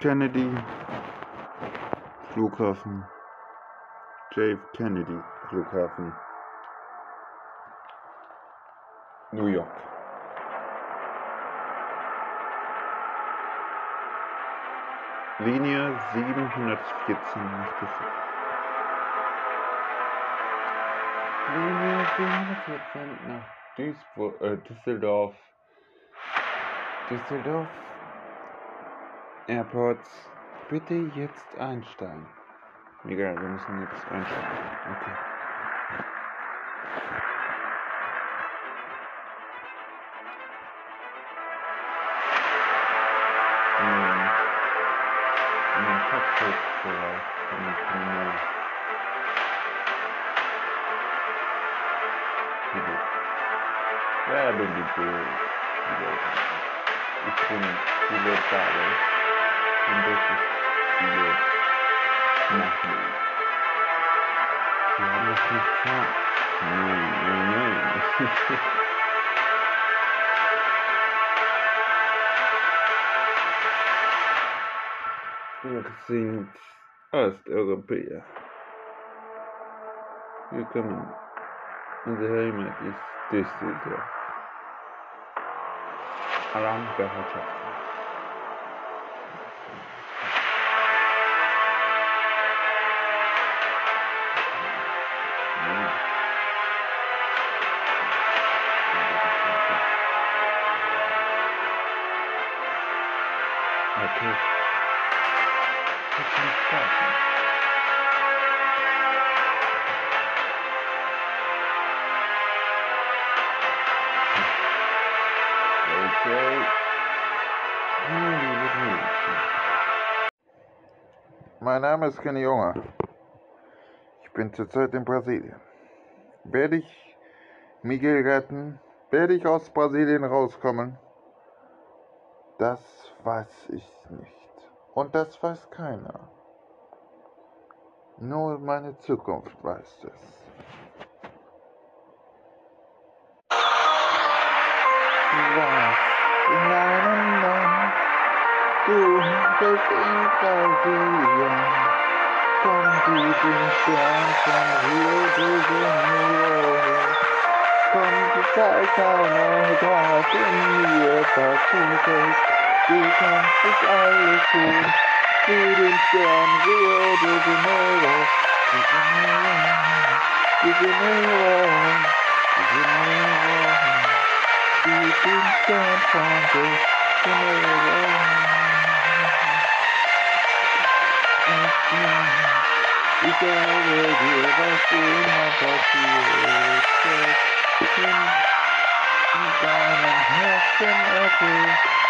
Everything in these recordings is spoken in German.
Kennedy Flughafen. JF Kennedy Flughafen. New York. Linie 714 nach Düsseldorf. Linie 714 nach Duisburg, äh, Düsseldorf. Düsseldorf Airports. Bitte jetzt einsteigen. Egal, wir müssen jetzt einsteigen. Okay. Hm. In den Cockpit-Bereich von dem Terminal. Pilot. Wer bin die Pilot? Ich bin Pilot David. Und das ist Pilot Nachhinein. Sie haben das nicht gesagt. Nein, nein, nein. Wir sind Osteuropäer. Willkommen. Unsere Heimat ist Düsseldorf. Alarmbereitschaft. Okay. Mein Name ist Kenny Junger. Ich bin zurzeit in Brasilien. Werde ich Miguel retten? Werde ich aus Brasilien rauskommen? Das weiß ich nicht. Und das weiß keiner. Nur meine Zukunft weiß es. Was in einem Land, du bist in Brasilien. Komm, sieh den Stern von Rio de Janeiro. Komm, du zeigst eine Graf in mir versucht Du kannst es alles tun. Sieh den Stern Rio de Janeiro. De Janeiro. De Janeiro. De Janeiro. Sieh den Stern von De Janeiro. Ich sage dir, was immer passiert. In deinem Herzen erfüllt.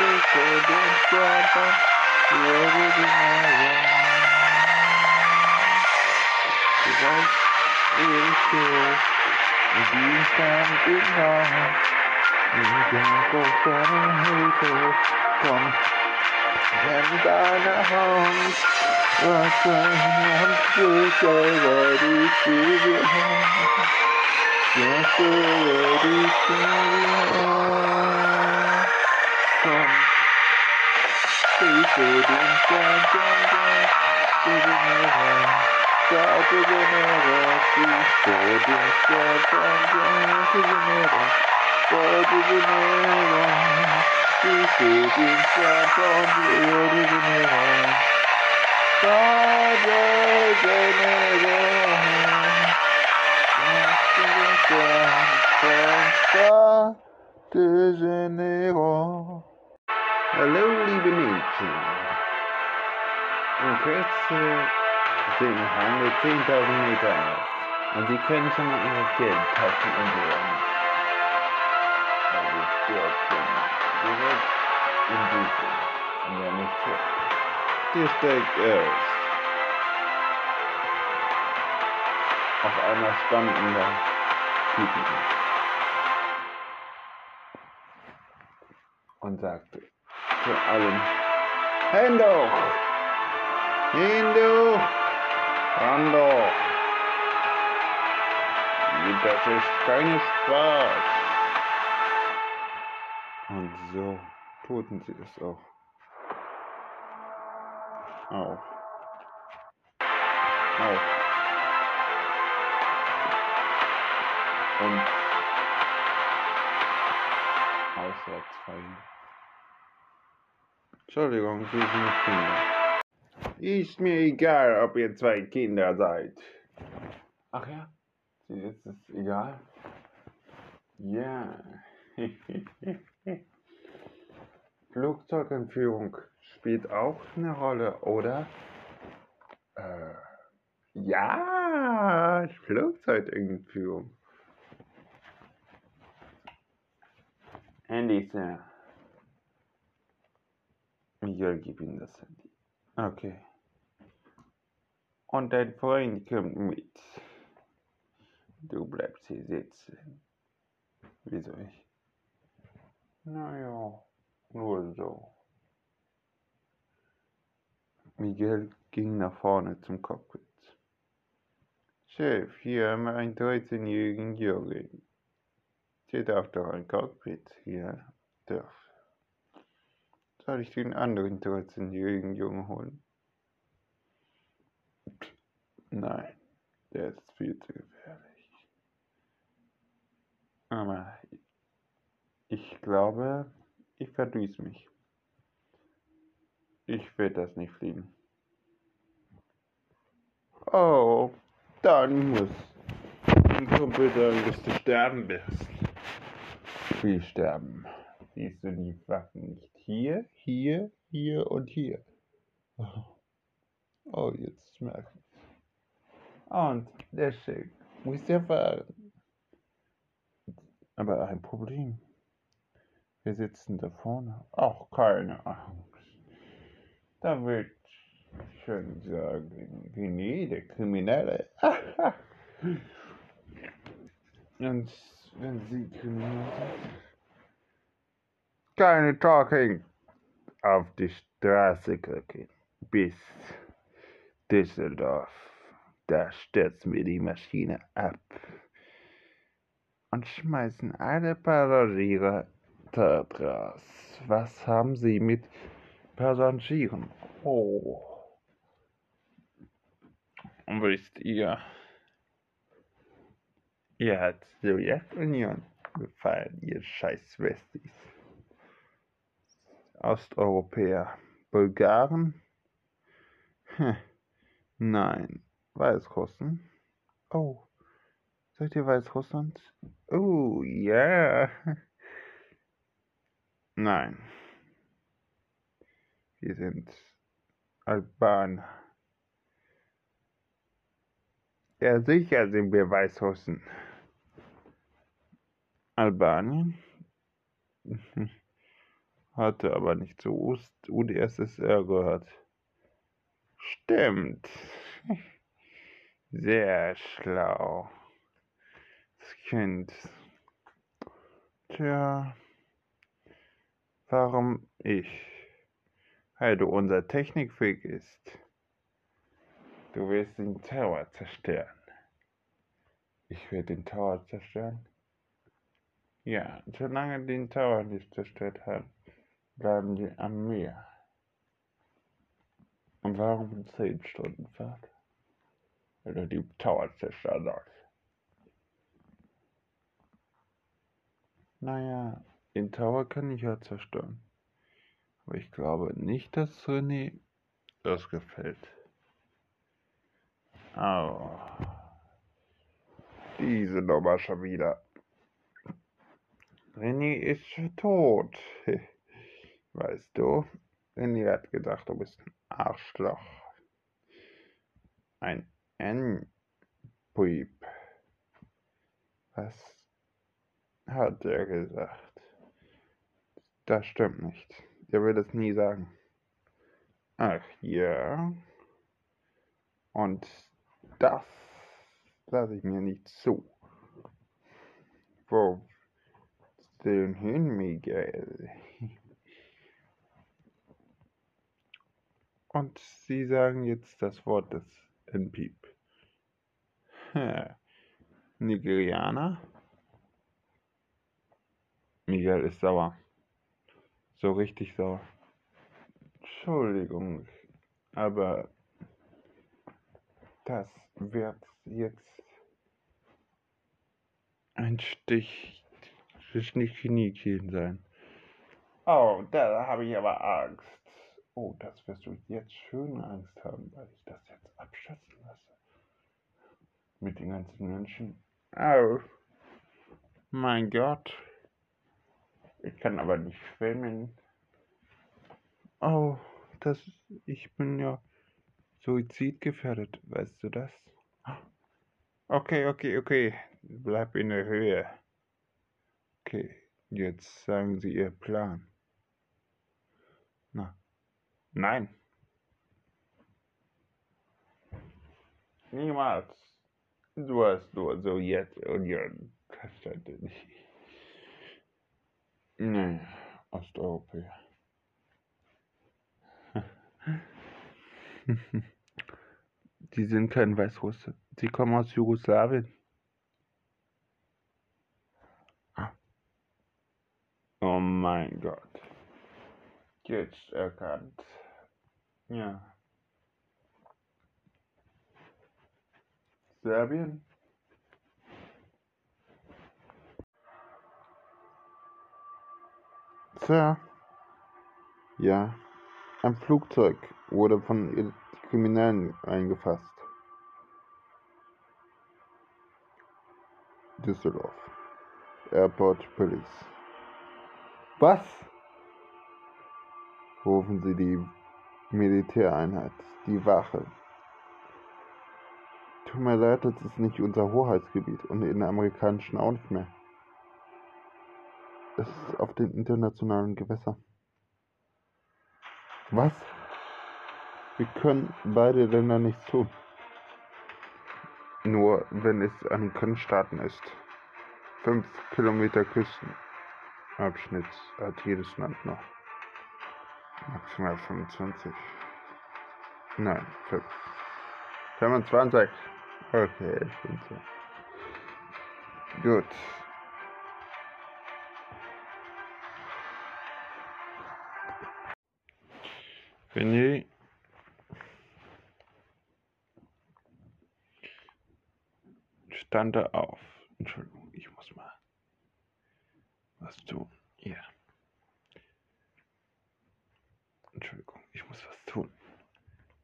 was du kannst. Sing die Kriminalität auf Deutsch. Zeig immer weiter und sieh den Stern hinter dir. Er ist bei dir an der Seite, komm, das geht dir nicht. Sag uns den Stern von hier, never, never, never, never, never, never, never. Du siehst den Stern von hier heraus, never, never. Siehst du den Stern von hier und davon zu Janeiro. Du bist nur den Stern von Rio de Janeiro. Siehst du den Stern von Rio de Janeiro. Du weißt, wie ich stehe, mit diesem Stern im Namen. Ich denk auf deine Hilfe, komm, nimm deine Hand. Was soll man Hello, liebe Mädchen. In Kürze sind Handel 10.000 Meter auf. Und sie können schon mal ihre Geldtaschen entleeren. Also, Störchen. Direkt in diese. Und ja, nicht so. Hier steigt. Auf einer standender Und sagte, zu allen, Hände hoch! Hände Hand hoch! Das ist kein Spaß. Und so tuten sie es auch. Auch. Auch. Und Entschuldigung, Sie sind Kinder. Ist mir egal, ob ihr zwei Kinder seid. Ach ja, ist es egal? Ja. Flugzeugentführung spielt auch eine Rolle, oder? Äh, ja, Flugzeugentführung. Handy, Sir. Miguel, gib ihm das Handy. Okay. Und dein Freund kommt mit. Du bleibst hier sitzen. Wieso ich? Naja, nur so. Miguel ging nach vorne zum Cockpit. Chef, hier haben wir einen 13-jährigen Jungen. Der darf doch ein Cockpit hier. Darf. Soll ich den anderen 13-jährigen Jungen holen? Nein, der ist viel zu gefährlich. Aber ich glaube, ich verdüß mich. Ich will das nicht fliegen. Oh, dann muss ein Kumpel sagen, dass du sterben wirst. Wie sterben? Siehst du die Waffen nicht hier, hier, hier und hier? Oh, jetzt merke ich. Und der Schick muss ja fahren. Aber ein Problem. Wir sitzen da vorne. Auch keine Angst. Da wird schon sagen, wie nie, der Kriminelle. Und wenn Sie kriminell sind, keine Talking auf die Straße gucken. Bis Düsseldorf. Da stürzen wir die Maschine ab und schmeißen alle Passagiere dort raus. Was haben Sie mit Passagieren? Oh. Und wisst ihr, ihr hat Sowjetunion gefallen, ihr scheiß Westis. Osteuropäer. Bulgaren? Hm. Nein. Weißrussen? Oh. Seid ihr Weißrussland? Oh, ja. Yeah. Nein. Wir sind Albaner. Ja, sicher sind wir Weißrussen. Albanien? Hatte aber nicht zu UdSSR gehört. Stimmt. Sehr schlau. Das Kind. Tja. Warum ich? Weil du unser Technikfreak ist. Du willst den Tower zerstören. Ich will den Tower zerstören? Ja, solange den Tower nicht zerstört hat, bleiben die am Meer. Und warum 10 Stunden Fahrt? Du die Tower zerstören sollst. Naja, den Tower kann ich ja zerstören. Aber ich glaube nicht, dass René das gefällt. Oh. Diese Nummer schon wieder. René ist tot. Weißt du, René hat gedacht, du bist ein Arschloch. Ein N-Puip. Was hat er gesagt? Das stimmt nicht. Er will es nie sagen. Ach ja. Und das lasse ich mir nicht zu. Wo denn hin, Miguel? Und Sie sagen jetzt das Wort des NPIP. Nigerianer? Miguel ist sauer. So richtig sauer. Entschuldigung, aber das wird jetzt ein Stich zwischen die Kniekehlen sein. Oh, da habe ich aber Angst. Oh, das wirst du jetzt schön Angst haben, weil ich das jetzt abschätzen lasse. Mit den ganzen Menschen. Oh, mein Gott. Ich kann aber nicht schwimmen. Oh, das, ich bin ja suizidgefährdet, weißt du das? Okay, okay, okay. Bleib in der Höhe. Okay, jetzt sagen Sie Ihr Plan. Nein. Niemals. Du hast nur so jetzt und Ihren Verständnis. Nee, Osteuropäer. Die sind kein Weißrusse. Sie kommen aus Jugoslawien. Ah. Oh mein Gott. Jetzt erkannt. Ja. Serbien? Sir? Ja. Ein Flugzeug wurde von Kriminellen eingefasst. Düsseldorf. Airport Police. Was? Rufen Sie die Militäreinheit, die Wache. Tut mir leid, das ist nicht unser Hoheitsgebiet und in den amerikanischen auch nicht mehr. Es ist auf den internationalen Gewässern. Was? Wir können beide Länder nichts tun. Nur wenn es an den Grenzstaaten ist. Fünf Kilometer Küstenabschnitt hat jedes Land noch. Maximal 25. Nein, 5. 25. Okay, ich bin so. Gut. René stand er auf. Entschuldigung, ich muss mal was tun. Hier. Entschuldigung, ich muss was tun.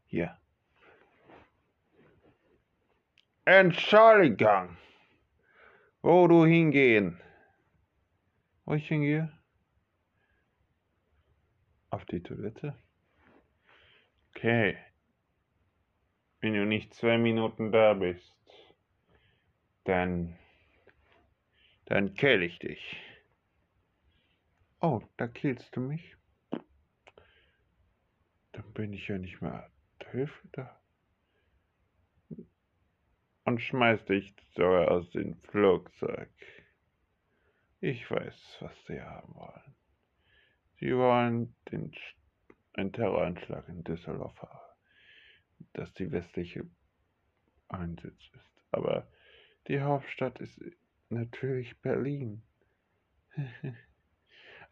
Hier. Entschuldigung. Wo du hingehen? Wo ich hingehe? Auf die Toilette? Okay. Wenn du nicht zwei Minuten da bist, dann, dann kill ich dich. Oh, da killst du mich? Bin ich ja nicht mehr Hilfe da. Und schmeiß dich sogar aus dem Flugzeug. Ich weiß, was sie haben wollen. Sie wollen den ein Terroranschlag in Düsseldorf habe, dass die westliche Einsitz ist. Aber die Hauptstadt ist natürlich Berlin.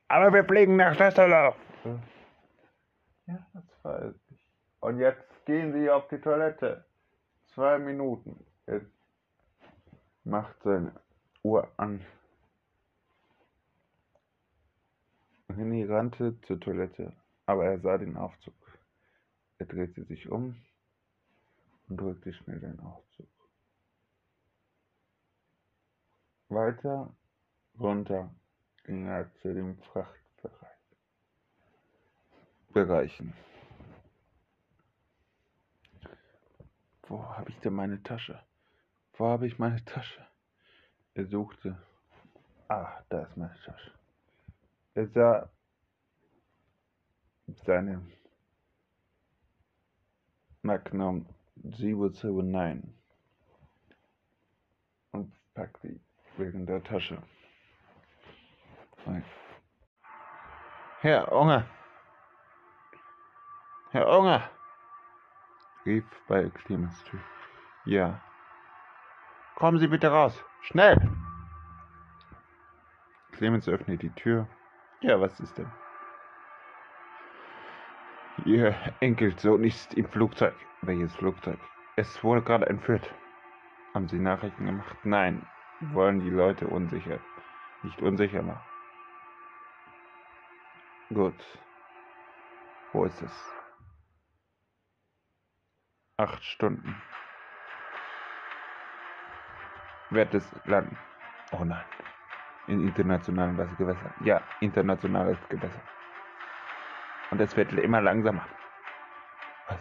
Aber wir fliegen nach Düsseldorf. Ja, das weiß ich. Und jetzt gehen Sie auf die Toilette. Zwei Minuten. Jetzt macht seine Uhr an. René rannte zur Toilette aber er sah den Aufzug. Er drehte sich um und drückte schnell den Aufzug. Weiter runter ging er zu den Frachtbereichen. Wo habe ich denn meine Tasche? Wo habe ich meine Tasche? Er suchte. Ah, da ist meine Tasche. Er sah seine Magnum 779 und packte die wegen der Tasche. Herr Unger! Herr Unger! rief bei Clemens Tür. Ja. Kommen Sie bitte raus. Schnell! Clemens öffnet die Tür. Ja, was ist denn? Ihr Enkelsohn ist im Flugzeug. Welches Flugzeug? Es wurde gerade entführt. Haben Sie Nachrichten gemacht? Nein. Wollen die Leute unsicher. Nicht unsicher machen. Gut. Wo ist es? Acht Stunden. Wird es landen? Oh nein. In internationalen Gewässern. Ja, internationales Gewässer. Und es wird immer langsamer. Was?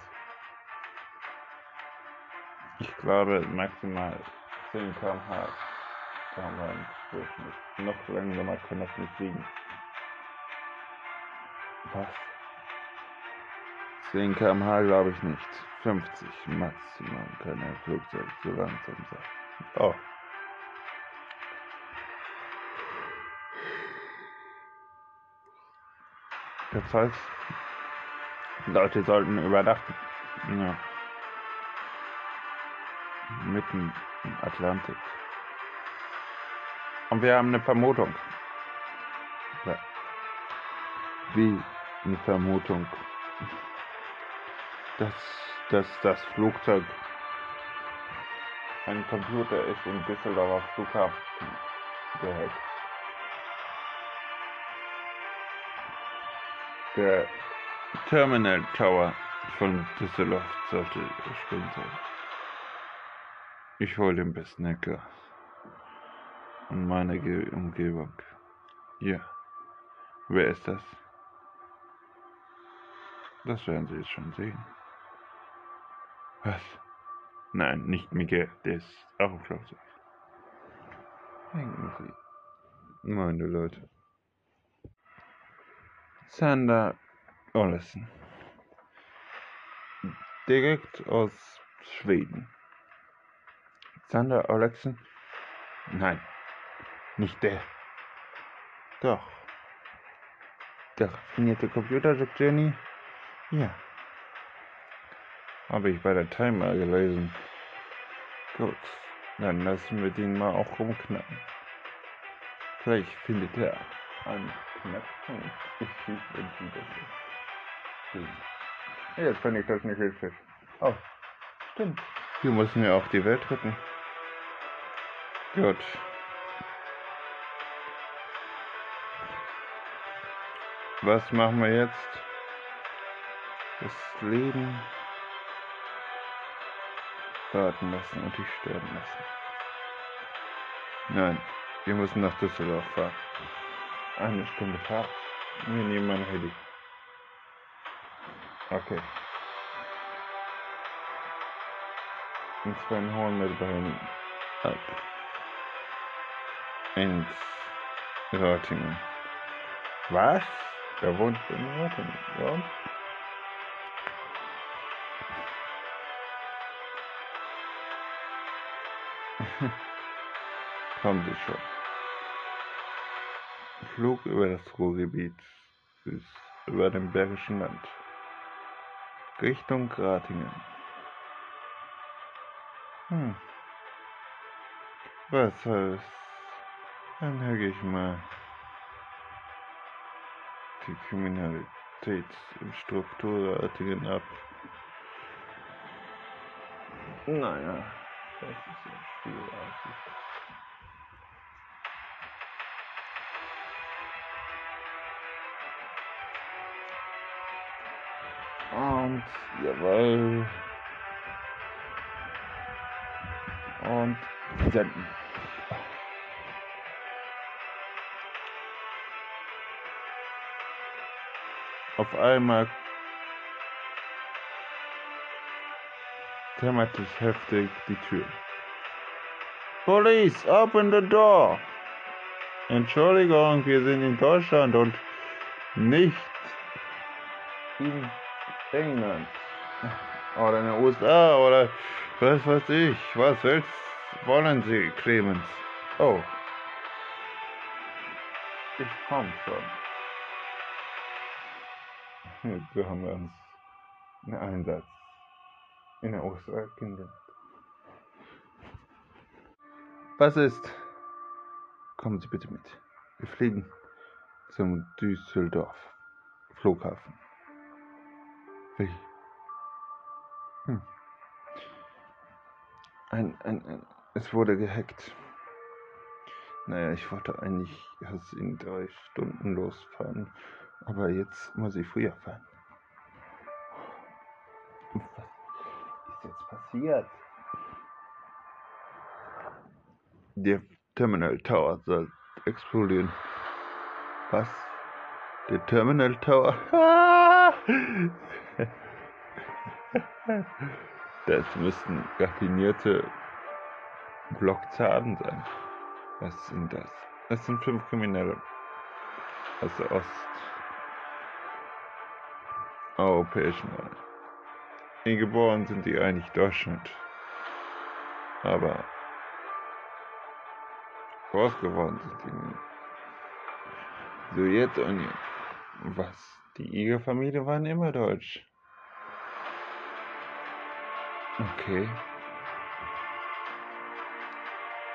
Ich glaube maximal 10 km/h. Noch langsamer kann das nicht fliegen. Was? 10 km/h glaube ich nicht. 50 maximal kann ein Flugzeug so langsam sein. Oh. Das heißt, Leute sollten übernachten. Ja. Mitten im Atlantik. Und wir haben eine Vermutung. Ja. Wie eine Vermutung, dass, dass das Flugzeug ein Computer ist im Düsseldorfer Flughafen gehackt. Der Terminal Tower von Düsseldorf sollte springen sein. Ich hole den besten Hacker und meine Ge Umgebung. Ja. Wer ist das? Das werden Sie jetzt schon sehen. Was? Nein, nicht Miguel, der ist auch Flugzeug. Denken Sie. Meine Leute. Sander Olesen. Direkt aus Schweden. Sander Olesen? Nein, nicht der. Doch. Der raffinierte Computer, sagt Jenny. Ja. Habe ich bei der Timer gelesen. Gut, dann lassen wir den mal auch rumknacken. Vielleicht findet er einen Knackpunkt. Ich schieße wenn das. Jetzt finde ich das nicht hilfreich. Oh, stimmt. Wir müssen ja auch die Welt retten. Gut. Was machen wir jetzt? Das Leben warten lassen und dich sterben lassen. Nein, wir müssen nach Düsseldorf fahren. Eine Stunde Fahrt. Wir nehmen ein Heli. Okay. Und zwar holen wir beim ab. Ins Ratingen. Was? Der wohnt in Ratingen. Ja? Kommen Sie schon. Flug über das Ruhrgebiet bis über dem Bergischen Land. Richtung Ratingen. Hm. Was heißt? Dann höre ich mal die Kriminalitätsstruktur Ratingen ab. Naja, das ist ja schwierig. Und jawohl. und senden. Auf einmal hämmert es heftig die Tür. Police, open the door! Entschuldigung, wir sind in Deutschland und nicht in England oder in den USA oder was weiß ich. Was willst, wollen Sie, Clemens? Oh. Ich komm schon. So haben wir uns einen Einsatz in USA kennengelernt. Was ist? Kommen Sie bitte mit. Wir fliegen zum Düsseldorf Flughafen. Hm. Ein, ein, ein, es wurde gehackt. Naja, ich wollte eigentlich erst in drei Stunden losfahren, aber jetzt muss ich früher fahren. Passiert? Der Terminal Tower soll explodieren. Was? Der Terminal Tower? Das müssten raffinierte Blockzahlen sein. Was sind das? Das sind fünf Kriminelle aus der osteuropäischen Welt. In geboren sind die eigentlich Deutschland. Aber groß geworden sind die in Sowjetunion. Was? Die Iger-Familie waren immer deutsch. Okay.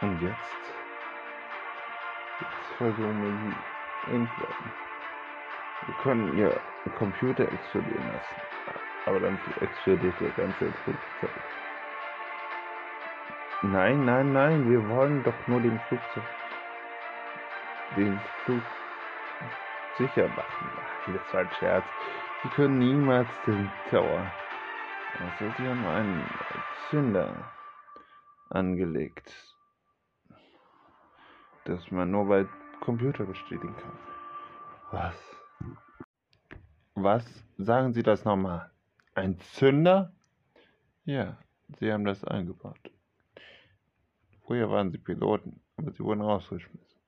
Und jetzt? Jetzt versuchen wir sie entladen. Wir können ja Computer explodieren lassen. Aber dann explodiert der ganze Flugzeug. Nein, nein, nein, wir wollen doch nur den Flugzeug. Den Flug sicher machen. Ach, das war ein Scherz. Sie können niemals den Tower also sie haben einen Zünder angelegt, das man nur bei Computer bestätigen kann. Was? Was? Sagen Sie das nochmal? Ein Zünder? Ja, Sie haben das eingebaut. Früher waren Sie Piloten, aber Sie wurden rausgeschmissen.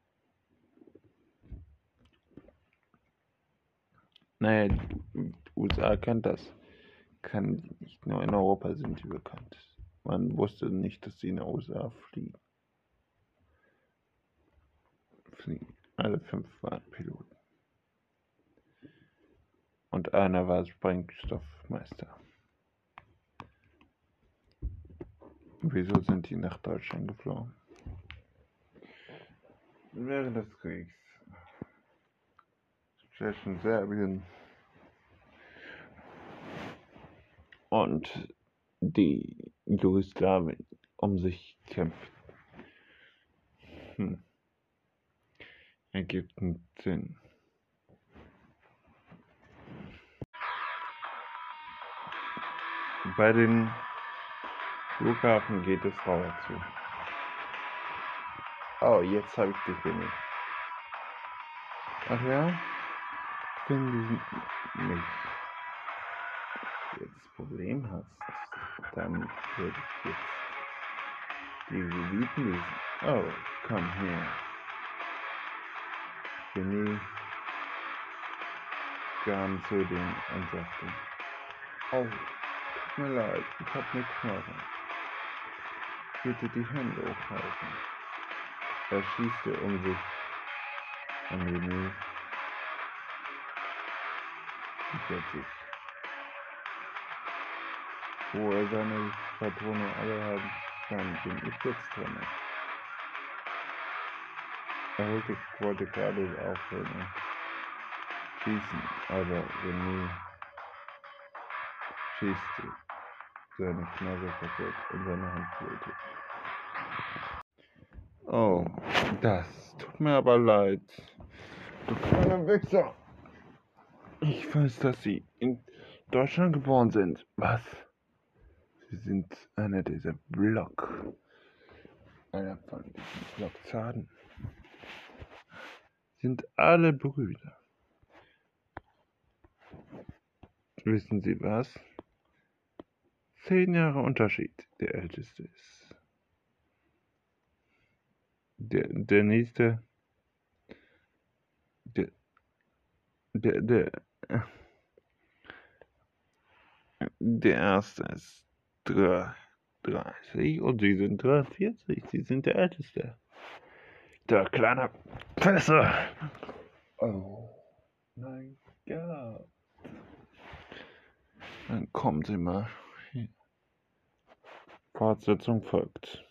Naja, die USA kennt das kann nicht nur in Europa sind die bekannt. Man wusste nicht, dass sie in den USA fliegen. Fliegen. Alle fünf waren Piloten. Und einer war Sprengstoffmeister. Wieso sind die nach Deutschland geflogen? Während des Kriegs. Zwischen Serbien und die Jugoslawien um sich kämpft. Hm. Ergibt einen Sinn. Bei den Flughafen geht es rauer zu. Oh, jetzt habe ich die Finde. Ach ja? Finde ich nicht jetzt Problem hast, dann würde ich jetzt die Leviten lesen. Oh, komm her. Genie kam zu dem und sagte, oh, mir leid, ich hab ne Knochen. Bitte die Hände hochhalten. Er schießte um sich an. Ich sich wo er seine Patrone alle haben kann, bin ich jetzt dran. Er wollte, wollte gerade aufhören schießen, aber René schießte seine Knarre kaputt und seine Hand blutet. Oh, das tut mir aber leid. Du kleiner Wichser. Ich weiß, dass Sie in Deutschland geboren sind. Was? Sie sind einer dieser Block. einer von diesen Blockzaden sind alle Brüder. Wissen Sie was? Zehn Jahre Unterschied, der älteste ist. Der, der nächste, der, der, der, der erste ist drei. 30 und Sie sind 43. Sie sind der Älteste. Der kleine Pisser. Oh mein Gott. Dann kommen Sie mal. Fortsetzung folgt.